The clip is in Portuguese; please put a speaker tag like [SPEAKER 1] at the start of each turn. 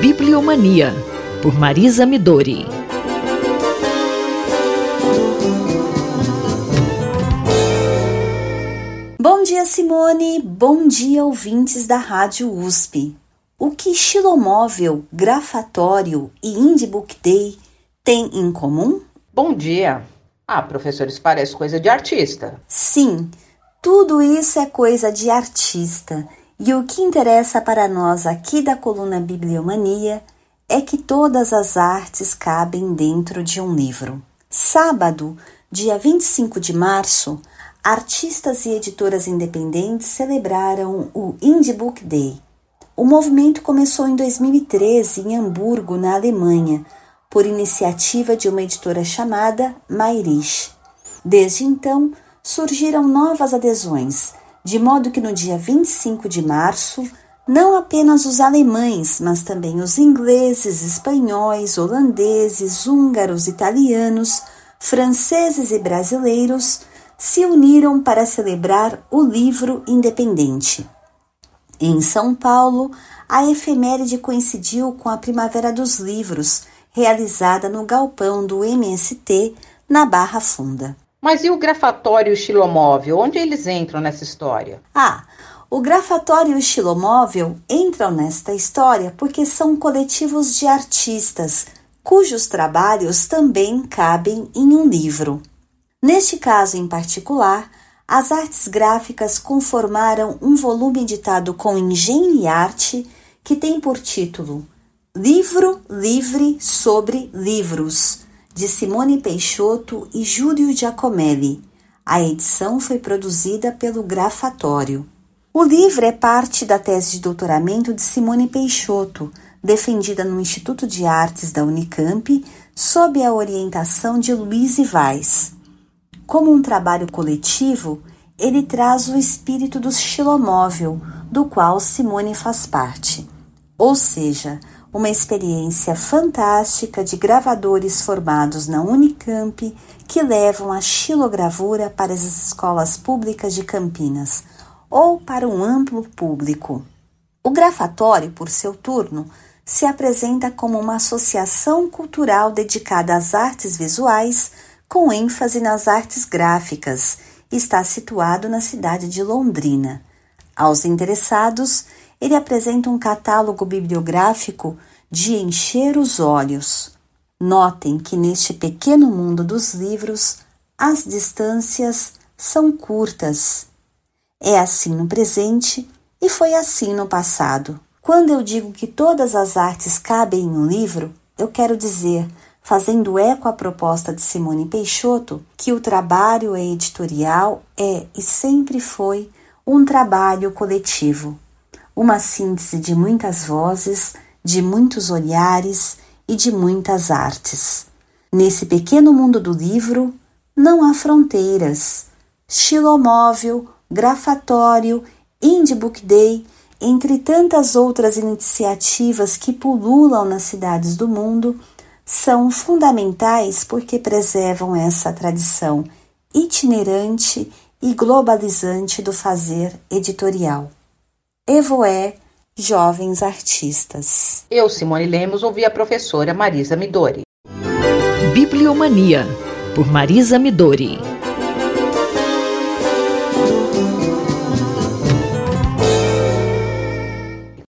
[SPEAKER 1] Bibliomania, por Marisa Midori.
[SPEAKER 2] Bom dia, Simone. Bom dia, ouvintes da Rádio USP. O que Xilomóvel, Grafatório e Indie Book Day têm em comum?
[SPEAKER 3] Bom dia. Ah, professores, parece coisa de artista.
[SPEAKER 2] Sim, tudo isso é coisa de artista. E o que interessa para nós aqui da coluna Bibliomania é que todas as artes cabem dentro de um livro. Sábado, dia 25 de março, artistas e editoras independentes celebraram o Indie Book Day o movimento começou em 2013 em Hamburgo, na Alemanha, por iniciativa de uma editora chamada Mayrisch. Desde então, surgiram novas adesões, de modo que no dia 25 de março, não apenas os alemães, mas também os ingleses, espanhóis, holandeses, húngaros, italianos, franceses e brasileiros se uniram para celebrar o livro independente. Em São Paulo, a efeméride coincidiu com a Primavera dos Livros, realizada no galpão do MST, na Barra Funda.
[SPEAKER 3] Mas e o grafatório estilomóvel? Onde eles entram nessa história?
[SPEAKER 2] Ah, o grafatório e o estilomóvel entram nesta história porque são coletivos de artistas cujos trabalhos também cabem em um livro. Neste caso em particular, as artes gráficas conformaram um volume editado com engenho e arte que tem por título Livro Livre sobre Livros, de Simone Peixoto e Júlio Giacomelli. A edição foi produzida pelo Grafatório. O livro é parte da tese de doutoramento de Simone Peixoto, defendida no Instituto de Artes da Unicamp, sob a orientação de Luiz Vaz. Como um trabalho coletivo, ele traz o espírito do xilomóvel, do qual Simone faz parte. Ou seja, uma experiência fantástica de gravadores formados na Unicamp que levam a xilogravura para as escolas públicas de Campinas ou para um amplo público. O grafatório, por seu turno, se apresenta como uma associação cultural dedicada às artes visuais com ênfase nas artes gráficas, está situado na cidade de Londrina. Aos interessados, ele apresenta um catálogo bibliográfico de encher os olhos. Notem que neste pequeno mundo dos livros, as distâncias são curtas. É assim no presente e foi assim no passado. Quando eu digo que todas as artes cabem em um livro, eu quero dizer fazendo eco à proposta de Simone Peixoto, que o trabalho editorial é e sempre foi um trabalho coletivo, uma síntese de muitas vozes, de muitos olhares e de muitas artes. Nesse pequeno mundo do livro, não há fronteiras. Xilomóvel, grafatório, Indie Book Day, entre tantas outras iniciativas que pululam nas cidades do mundo, são fundamentais porque preservam essa tradição itinerante e globalizante do fazer editorial. Evoé, Jovens Artistas.
[SPEAKER 3] Eu, Simone Lemos, ouvi a professora Marisa Midori.
[SPEAKER 1] Bibliomania, por Marisa Midori.